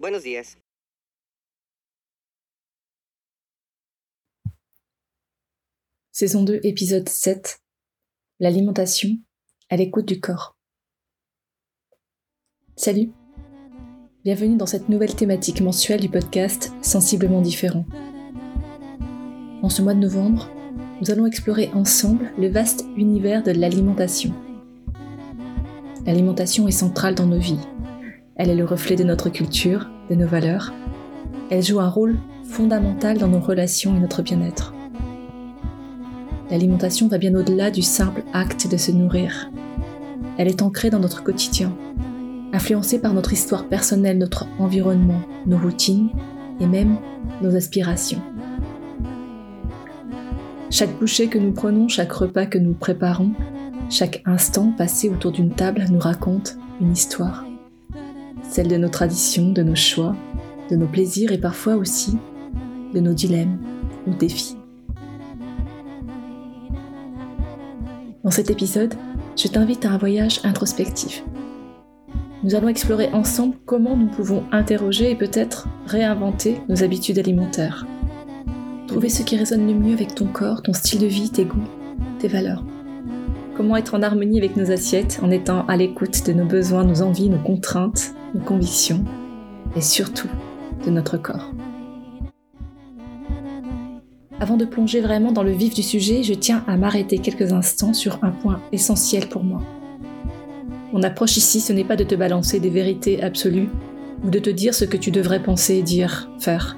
Buenos días. Saison 2, épisode 7. L'alimentation à l'écoute du corps. Salut. Bienvenue dans cette nouvelle thématique mensuelle du podcast Sensiblement différent. En ce mois de novembre, nous allons explorer ensemble le vaste univers de l'alimentation. L'alimentation est centrale dans nos vies. Elle est le reflet de notre culture, de nos valeurs. Elle joue un rôle fondamental dans nos relations et notre bien-être. L'alimentation va bien au-delà du simple acte de se nourrir. Elle est ancrée dans notre quotidien, influencée par notre histoire personnelle, notre environnement, nos routines et même nos aspirations. Chaque bouchée que nous prenons, chaque repas que nous préparons, chaque instant passé autour d'une table nous raconte une histoire. Celle de nos traditions, de nos choix, de nos plaisirs et parfois aussi de nos dilemmes ou défis. Dans cet épisode, je t'invite à un voyage introspectif. Nous allons explorer ensemble comment nous pouvons interroger et peut-être réinventer nos habitudes alimentaires. Trouver ce qui résonne le mieux avec ton corps, ton style de vie, tes goûts, tes valeurs. Comment être en harmonie avec nos assiettes en étant à l'écoute de nos besoins, nos envies, nos contraintes, nos convictions et surtout de notre corps. Avant de plonger vraiment dans le vif du sujet, je tiens à m'arrêter quelques instants sur un point essentiel pour moi. Mon approche ici, ce n'est pas de te balancer des vérités absolues ou de te dire ce que tu devrais penser, dire, faire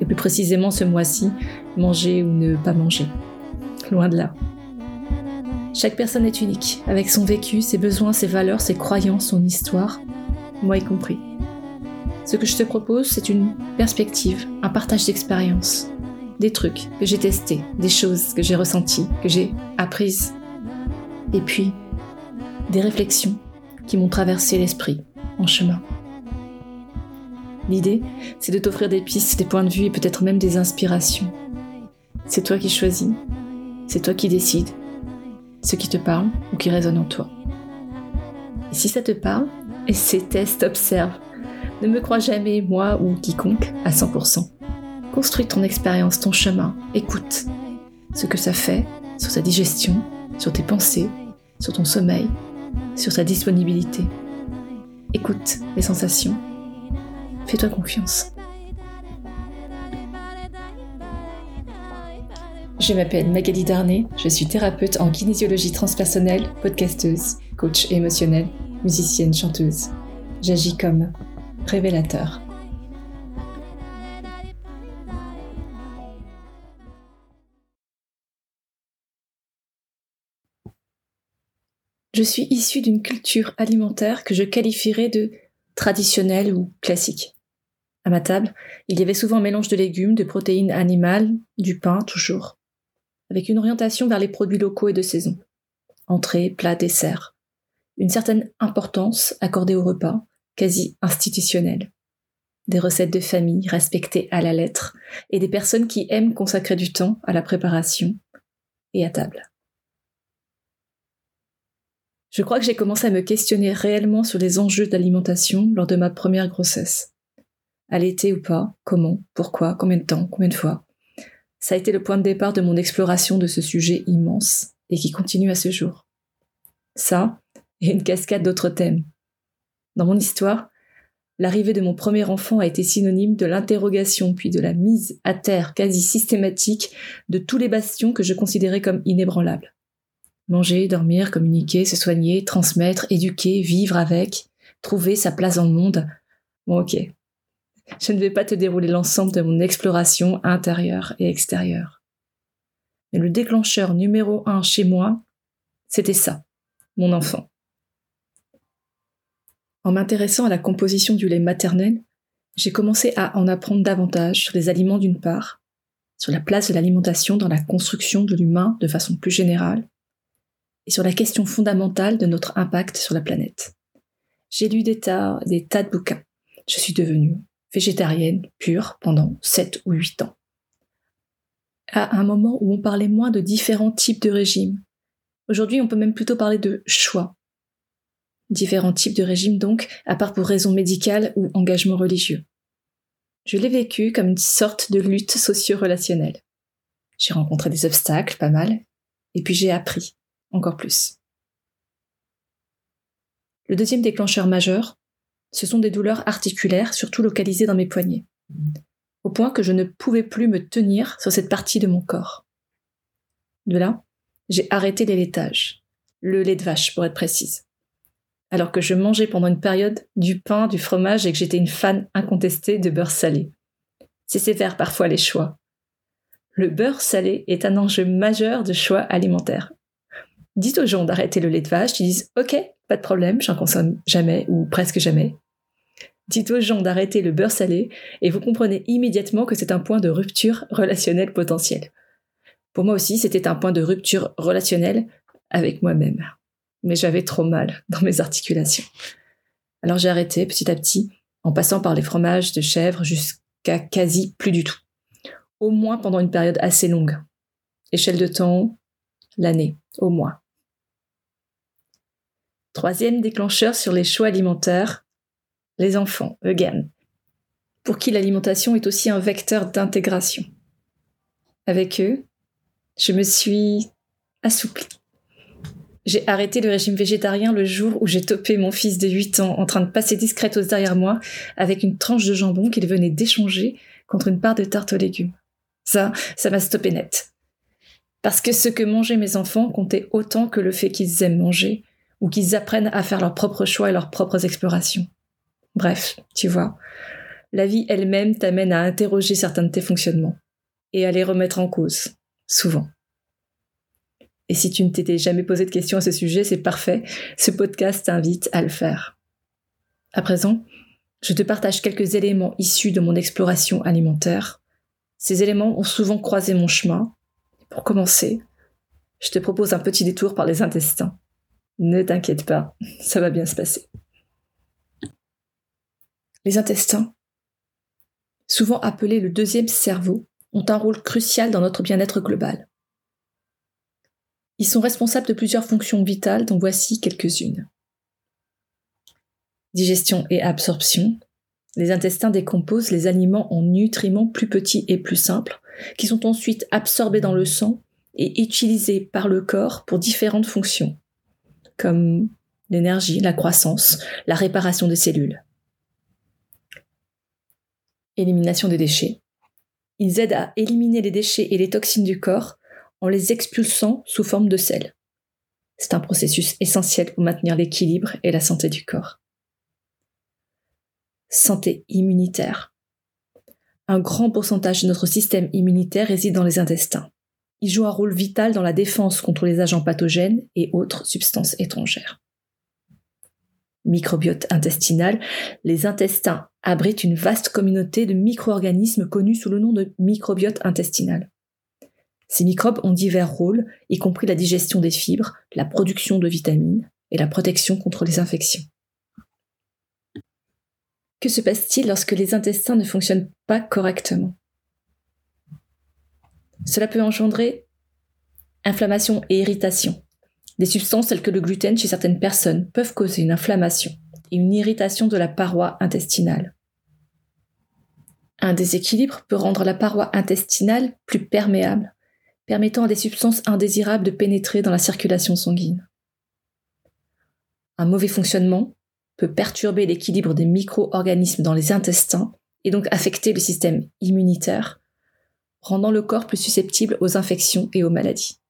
et plus précisément ce mois-ci, manger ou ne pas manger. Loin de là. Chaque personne est unique, avec son vécu, ses besoins, ses valeurs, ses croyances, son histoire, moi y compris. Ce que je te propose, c'est une perspective, un partage d'expériences, des trucs que j'ai testés, des choses que j'ai ressenties, que j'ai apprises, et puis des réflexions qui m'ont traversé l'esprit en chemin. L'idée, c'est de t'offrir des pistes, des points de vue et peut-être même des inspirations. C'est toi qui choisis, c'est toi qui décides ce qui te parle ou qui résonne en toi. Et si ça te parle, et c'est test, observe. Ne me crois jamais, moi ou quiconque, à 100%. Construis ton expérience, ton chemin, écoute ce que ça fait sur ta digestion, sur tes pensées, sur ton sommeil, sur ta disponibilité. Écoute les sensations Fais-toi confiance. Je m'appelle Magali Darnay, je suis thérapeute en kinésiologie transpersonnelle, podcasteuse, coach émotionnel, musicienne, chanteuse. J'agis comme révélateur. Je suis issue d'une culture alimentaire que je qualifierais de traditionnelle ou classique. À ma table, il y avait souvent un mélange de légumes, de protéines animales, du pain toujours, avec une orientation vers les produits locaux et de saison. Entrée, plat, dessert. Une certaine importance accordée au repas, quasi institutionnelle. Des recettes de famille respectées à la lettre et des personnes qui aiment consacrer du temps à la préparation et à table. Je crois que j'ai commencé à me questionner réellement sur les enjeux d'alimentation lors de ma première grossesse Allaiter ou pas Comment Pourquoi Combien de temps Combien de fois? Ça a été le point de départ de mon exploration de ce sujet immense et qui continue à ce jour. Ça, et une cascade d'autres thèmes. Dans mon histoire, l'arrivée de mon premier enfant a été synonyme de l'interrogation puis de la mise à terre quasi systématique de tous les bastions que je considérais comme inébranlables. Manger, dormir, communiquer, se soigner, transmettre, éduquer, vivre avec, trouver sa place dans le monde. Bon ok, je ne vais pas te dérouler l'ensemble de mon exploration intérieure et extérieure. Mais le déclencheur numéro un chez moi, c'était ça, mon enfant. En m'intéressant à la composition du lait maternel, j'ai commencé à en apprendre davantage sur les aliments d'une part, sur la place de l'alimentation dans la construction de l'humain de façon plus générale, et sur la question fondamentale de notre impact sur la planète. J'ai lu des tas, de bouquins. Je suis devenue végétarienne pure pendant 7 ou 8 ans. À un moment où on parlait moins de différents types de régimes. Aujourd'hui, on peut même plutôt parler de choix. Différents types de régimes donc, à part pour raisons médicales ou engagement religieux. Je l'ai vécu comme une sorte de lutte socio-relationnelle. J'ai rencontré des obstacles, pas mal, et puis j'ai appris, encore plus. Le deuxième déclencheur majeur, ce sont des douleurs articulaires, surtout localisées dans mes poignets, au point que je ne pouvais plus me tenir sur cette partie de mon corps. De là, j'ai arrêté les laitages, le lait de vache pour être précise, alors que je mangeais pendant une période du pain, du fromage et que j'étais une fan incontestée de beurre salé. C'est sévère parfois les choix, le beurre salé est un enjeu majeur de choix alimentaire. Dites aux gens d'arrêter le lait de vache, ils disent OK, pas de problème, j'en consomme jamais ou presque jamais. Dites aux gens d'arrêter le beurre salé et vous comprenez immédiatement que c'est un point de rupture relationnelle potentielle. Pour moi aussi, c'était un point de rupture relationnelle avec moi-même. Mais j'avais trop mal dans mes articulations. Alors j'ai arrêté petit à petit, en passant par les fromages de chèvre jusqu'à quasi plus du tout au moins pendant une période assez longue. Échelle de temps, l'année, au moins. Troisième déclencheur sur les choix alimentaires, les enfants, again, pour qui l'alimentation est aussi un vecteur d'intégration. Avec eux, je me suis assouplie. J'ai arrêté le régime végétarien le jour où j'ai topé mon fils de 8 ans en train de passer discrètement derrière moi avec une tranche de jambon qu'il venait d'échanger contre une part de tarte aux légumes. Ça, ça m'a stoppé net. Parce que ce que mangeaient mes enfants comptait autant que le fait qu'ils aiment manger, ou qu'ils apprennent à faire leurs propres choix et leurs propres explorations. Bref, tu vois, la vie elle-même t'amène à interroger certains de tes fonctionnements, et à les remettre en cause, souvent. Et si tu ne t'étais jamais posé de questions à ce sujet, c'est parfait, ce podcast t'invite à le faire. À présent, je te partage quelques éléments issus de mon exploration alimentaire ces éléments ont souvent croisé mon chemin. Pour commencer, je te propose un petit détour par les intestins. Ne t'inquiète pas, ça va bien se passer. Les intestins, souvent appelés le deuxième cerveau, ont un rôle crucial dans notre bien-être global. Ils sont responsables de plusieurs fonctions vitales dont voici quelques-unes. Digestion et absorption, les intestins décomposent les aliments en nutriments plus petits et plus simples, qui sont ensuite absorbés dans le sang et utilisés par le corps pour différentes fonctions, comme l'énergie, la croissance, la réparation des cellules. Élimination des déchets. Ils aident à éliminer les déchets et les toxines du corps en les expulsant sous forme de sel. C'est un processus essentiel pour maintenir l'équilibre et la santé du corps santé immunitaire. Un grand pourcentage de notre système immunitaire réside dans les intestins. Il joue un rôle vital dans la défense contre les agents pathogènes et autres substances étrangères. Microbiote intestinal, les intestins abritent une vaste communauté de micro-organismes connus sous le nom de microbiote intestinal. Ces microbes ont divers rôles, y compris la digestion des fibres, la production de vitamines et la protection contre les infections. Que se passe-t-il lorsque les intestins ne fonctionnent pas correctement? Cela peut engendrer inflammation et irritation. Des substances telles que le gluten chez certaines personnes peuvent causer une inflammation et une irritation de la paroi intestinale. Un déséquilibre peut rendre la paroi intestinale plus perméable, permettant à des substances indésirables de pénétrer dans la circulation sanguine. Un mauvais fonctionnement peut perturber l'équilibre des micro-organismes dans les intestins et donc affecter le système immunitaire, rendant le corps plus susceptible aux infections et aux maladies.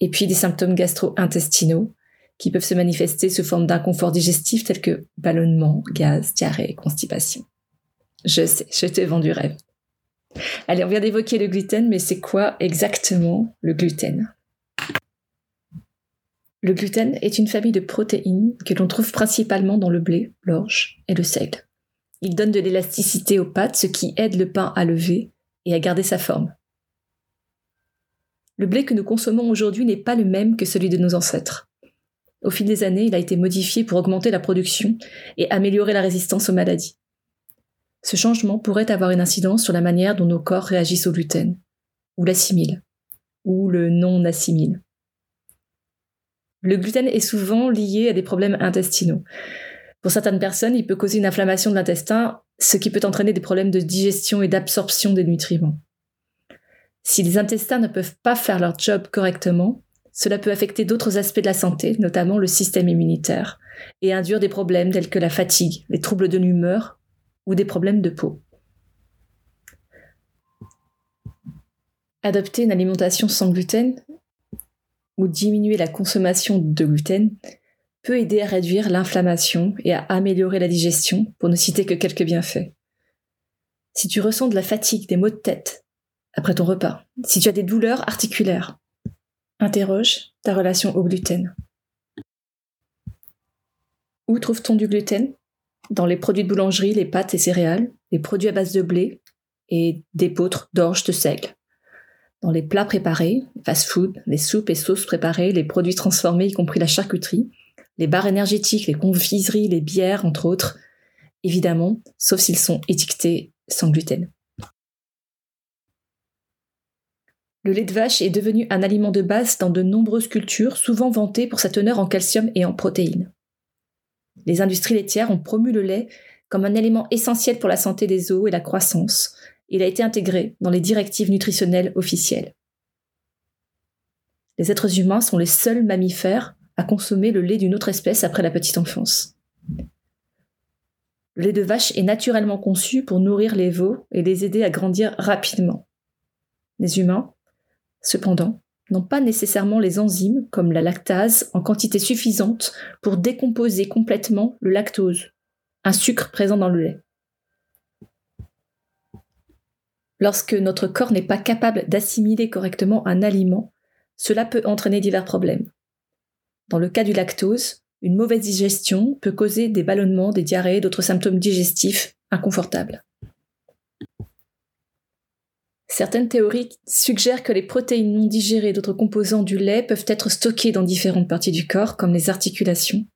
Et puis des symptômes gastro-intestinaux qui peuvent se manifester sous forme d'inconfort digestif tels que ballonnement, gaz, diarrhée, constipation. Je sais, je t'ai vendu rêve. Allez, on vient d'évoquer le gluten, mais c'est quoi exactement le gluten? Le gluten est une famille de protéines que l'on trouve principalement dans le blé, l'orge et le seigle. Il donne de l'élasticité aux pâtes, ce qui aide le pain à lever et à garder sa forme. Le blé que nous consommons aujourd'hui n'est pas le même que celui de nos ancêtres. Au fil des années, il a été modifié pour augmenter la production et améliorer la résistance aux maladies. Ce changement pourrait avoir une incidence sur la manière dont nos corps réagissent au gluten, ou l'assimilent, ou le non-assimilent. Le gluten est souvent lié à des problèmes intestinaux. Pour certaines personnes, il peut causer une inflammation de l'intestin, ce qui peut entraîner des problèmes de digestion et d'absorption des nutriments. Si les intestins ne peuvent pas faire leur job correctement, cela peut affecter d'autres aspects de la santé, notamment le système immunitaire, et induire des problèmes tels que la fatigue, les troubles de l'humeur ou des problèmes de peau. Adopter une alimentation sans gluten ou diminuer la consommation de gluten peut aider à réduire l'inflammation et à améliorer la digestion, pour ne citer que quelques bienfaits. Si tu ressens de la fatigue, des maux de tête après ton repas, si tu as des douleurs articulaires, interroge ta relation au gluten. Où trouve-t-on du gluten? Dans les produits de boulangerie, les pâtes et céréales, les produits à base de blé et d'épeautre, d'orge, de seigle. Dans les plats préparés, fast-food, les soupes et sauces préparées, les produits transformés, y compris la charcuterie, les barres énergétiques, les confiseries, les bières, entre autres, évidemment, sauf s'ils sont étiquetés sans gluten. Le lait de vache est devenu un aliment de base dans de nombreuses cultures, souvent vanté pour sa teneur en calcium et en protéines. Les industries laitières ont promu le lait comme un élément essentiel pour la santé des os et la croissance. Il a été intégré dans les directives nutritionnelles officielles. Les êtres humains sont les seuls mammifères à consommer le lait d'une autre espèce après la petite enfance. Le lait de vache est naturellement conçu pour nourrir les veaux et les aider à grandir rapidement. Les humains, cependant, n'ont pas nécessairement les enzymes, comme la lactase, en quantité suffisante pour décomposer complètement le lactose, un sucre présent dans le lait. Lorsque notre corps n'est pas capable d'assimiler correctement un aliment, cela peut entraîner divers problèmes. Dans le cas du lactose, une mauvaise digestion peut causer des ballonnements, des diarrhées, d'autres symptômes digestifs inconfortables. Certaines théories suggèrent que les protéines non digérées d'autres composants du lait peuvent être stockées dans différentes parties du corps, comme les articulations,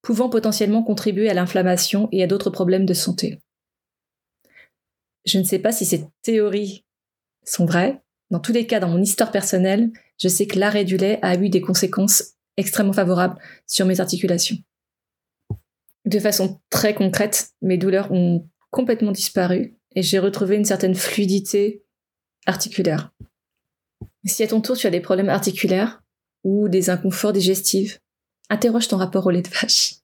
pouvant potentiellement contribuer à l'inflammation et à d'autres problèmes de santé. Je ne sais pas si ces théories sont vraies. Dans tous les cas, dans mon histoire personnelle, je sais que l'arrêt du lait a eu des conséquences extrêmement favorables sur mes articulations. De façon très concrète, mes douleurs ont complètement disparu et j'ai retrouvé une certaine fluidité articulaire. Si à ton tour tu as des problèmes articulaires ou des inconforts digestifs, interroge ton rapport au lait de vache.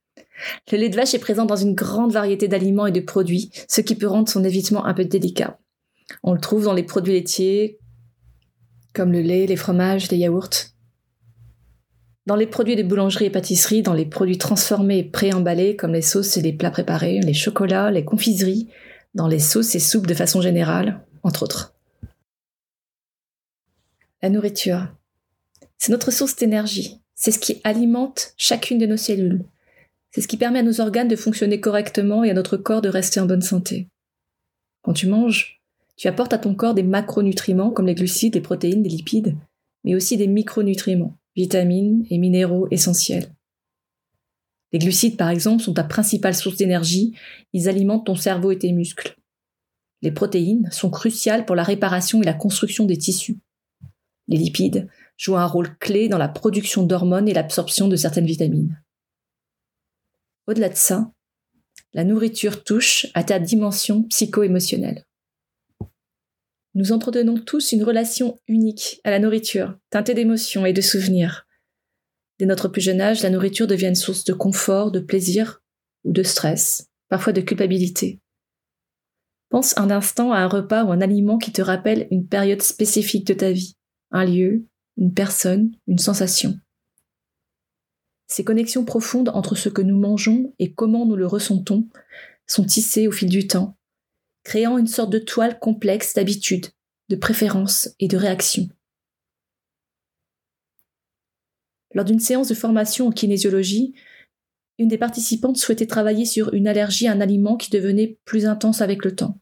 Le lait de vache est présent dans une grande variété d'aliments et de produits, ce qui peut rendre son évitement un peu délicat. On le trouve dans les produits laitiers, comme le lait, les fromages, les yaourts. Dans les produits de boulangerie et pâtisserie, dans les produits transformés et préemballés, comme les sauces et les plats préparés, les chocolats, les confiseries, dans les sauces et soupes de façon générale, entre autres. La nourriture. C'est notre source d'énergie. C'est ce qui alimente chacune de nos cellules. C'est ce qui permet à nos organes de fonctionner correctement et à notre corps de rester en bonne santé. Quand tu manges, tu apportes à ton corps des macronutriments comme les glucides, les protéines, les lipides, mais aussi des micronutriments, vitamines et minéraux essentiels. Les glucides, par exemple, sont ta principale source d'énergie, ils alimentent ton cerveau et tes muscles. Les protéines sont cruciales pour la réparation et la construction des tissus. Les lipides jouent un rôle clé dans la production d'hormones et l'absorption de certaines vitamines. Au-delà de ça, la nourriture touche à ta dimension psycho-émotionnelle. Nous entretenons tous une relation unique à la nourriture, teintée d'émotions et de souvenirs. Dès notre plus jeune âge, la nourriture devient une source de confort, de plaisir ou de stress, parfois de culpabilité. Pense un instant à un repas ou un aliment qui te rappelle une période spécifique de ta vie un lieu, une personne, une sensation. Ces connexions profondes entre ce que nous mangeons et comment nous le ressentons sont tissées au fil du temps, créant une sorte de toile complexe d'habitudes, de préférences et de réactions. Lors d'une séance de formation en kinésiologie, une des participantes souhaitait travailler sur une allergie à un aliment qui devenait plus intense avec le temps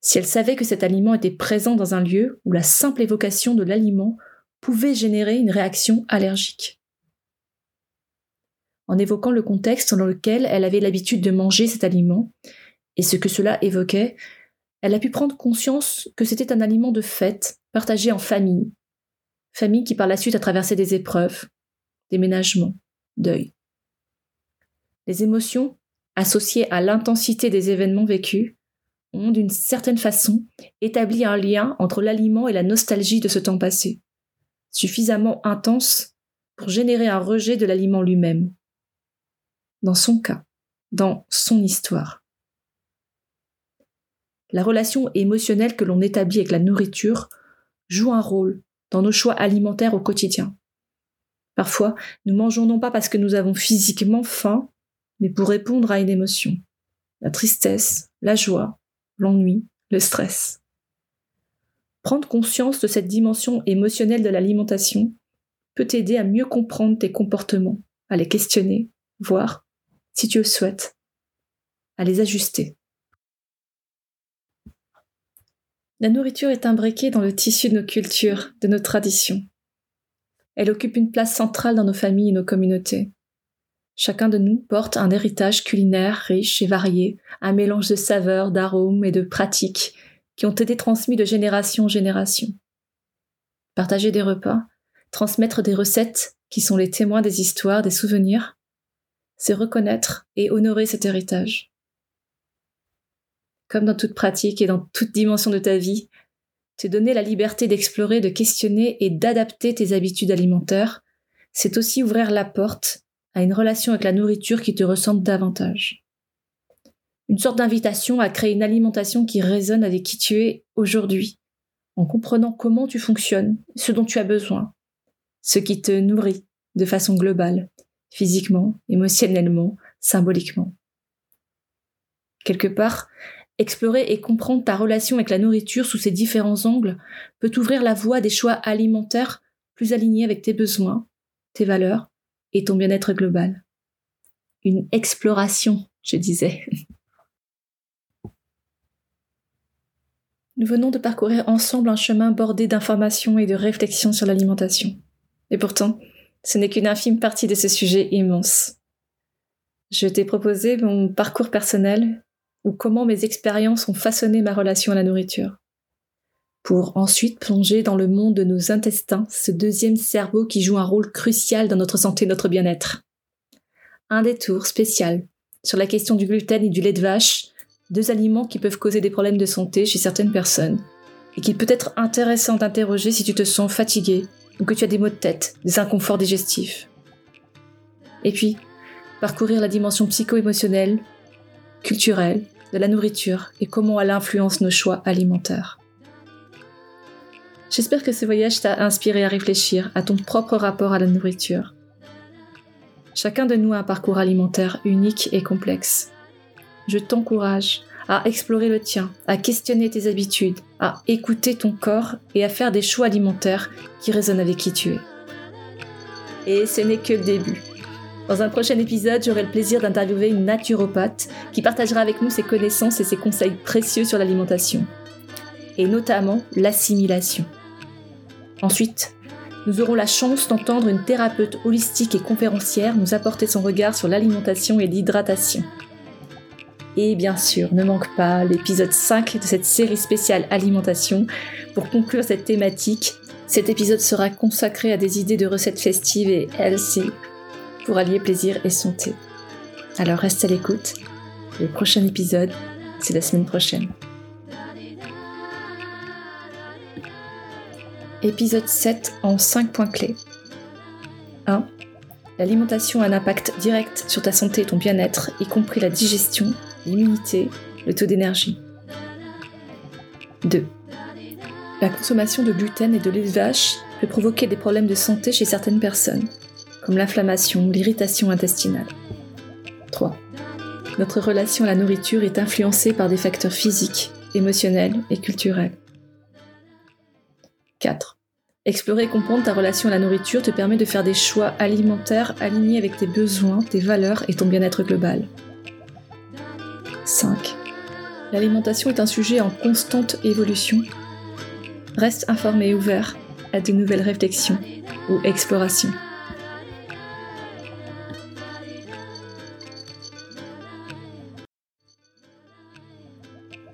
si elle savait que cet aliment était présent dans un lieu où la simple évocation de l'aliment pouvait générer une réaction allergique. En évoquant le contexte dans lequel elle avait l'habitude de manger cet aliment et ce que cela évoquait, elle a pu prendre conscience que c'était un aliment de fête, partagé en famille, famille qui par la suite a traversé des épreuves, déménagement, deuil. Les émotions, associées à l'intensité des événements vécus, d'une certaine façon établi un lien entre l'aliment et la nostalgie de ce temps passé, suffisamment intense pour générer un rejet de l'aliment lui-même. Dans son cas, dans son histoire. La relation émotionnelle que l'on établit avec la nourriture joue un rôle dans nos choix alimentaires au quotidien. Parfois, nous mangeons non pas parce que nous avons physiquement faim, mais pour répondre à une émotion. La tristesse, la joie, l'ennui, le stress. Prendre conscience de cette dimension émotionnelle de l'alimentation peut t'aider à mieux comprendre tes comportements, à les questionner, voire, si tu le souhaites, à les ajuster. La nourriture est imbriquée dans le tissu de nos cultures, de nos traditions. Elle occupe une place centrale dans nos familles et nos communautés. Chacun de nous porte un héritage culinaire riche et varié, un mélange de saveurs, d'arômes et de pratiques qui ont été transmis de génération en génération. Partager des repas, transmettre des recettes qui sont les témoins des histoires, des souvenirs, c'est reconnaître et honorer cet héritage. Comme dans toute pratique et dans toute dimension de ta vie, te donner la liberté d'explorer, de questionner et d'adapter tes habitudes alimentaires, c'est aussi ouvrir la porte à une relation avec la nourriture qui te ressemble davantage. Une sorte d'invitation à créer une alimentation qui résonne avec qui tu es aujourd'hui, en comprenant comment tu fonctionnes, ce dont tu as besoin, ce qui te nourrit de façon globale, physiquement, émotionnellement, symboliquement. Quelque part, explorer et comprendre ta relation avec la nourriture sous ses différents angles peut t'ouvrir la voie des choix alimentaires plus alignés avec tes besoins, tes valeurs et ton bien-être global. Une exploration, je disais. Nous venons de parcourir ensemble un chemin bordé d'informations et de réflexions sur l'alimentation. Et pourtant, ce n'est qu'une infime partie de ce sujet immense. Je t'ai proposé mon parcours personnel ou comment mes expériences ont façonné ma relation à la nourriture pour ensuite plonger dans le monde de nos intestins, ce deuxième cerveau qui joue un rôle crucial dans notre santé et notre bien-être. Un détour spécial sur la question du gluten et du lait de vache, deux aliments qui peuvent causer des problèmes de santé chez certaines personnes, et qu'il peut être intéressant d'interroger si tu te sens fatigué ou que tu as des maux de tête, des inconforts digestifs. Et puis, parcourir la dimension psycho-émotionnelle, culturelle, de la nourriture et comment elle influence nos choix alimentaires. J'espère que ce voyage t'a inspiré à réfléchir à ton propre rapport à la nourriture. Chacun de nous a un parcours alimentaire unique et complexe. Je t'encourage à explorer le tien, à questionner tes habitudes, à écouter ton corps et à faire des choix alimentaires qui résonnent avec qui tu es. Et ce n'est que le début. Dans un prochain épisode, j'aurai le plaisir d'interviewer une naturopathe qui partagera avec nous ses connaissances et ses conseils précieux sur l'alimentation, et notamment l'assimilation. Ensuite, nous aurons la chance d'entendre une thérapeute holistique et conférencière nous apporter son regard sur l'alimentation et l'hydratation. Et bien sûr, ne manque pas l'épisode 5 de cette série spéciale alimentation. Pour conclure cette thématique, cet épisode sera consacré à des idées de recettes festives et healthy pour allier plaisir et santé. Alors reste à l'écoute. Le prochain épisode, c'est la semaine prochaine. Épisode 7 en 5 points clés. 1. L'alimentation a un impact direct sur ta santé et ton bien-être, y compris la digestion, l'immunité, le taux d'énergie. 2. La consommation de gluten et de lait de vache peut provoquer des problèmes de santé chez certaines personnes, comme l'inflammation, l'irritation intestinale. 3. Notre relation à la nourriture est influencée par des facteurs physiques, émotionnels et culturels. 4. Explorer et comprendre ta relation à la nourriture te permet de faire des choix alimentaires alignés avec tes besoins, tes valeurs et ton bien-être global. 5. L'alimentation est un sujet en constante évolution. Reste informé et ouvert à de nouvelles réflexions ou explorations.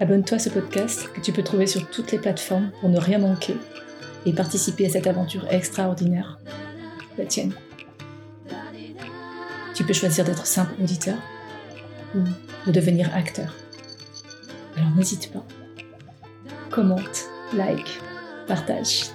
Abonne-toi à ce podcast que tu peux trouver sur toutes les plateformes pour ne rien manquer et participer à cette aventure extraordinaire. La tienne. Tu peux choisir d'être simple auditeur ou de devenir acteur. Alors n'hésite pas. Commente, like, partage.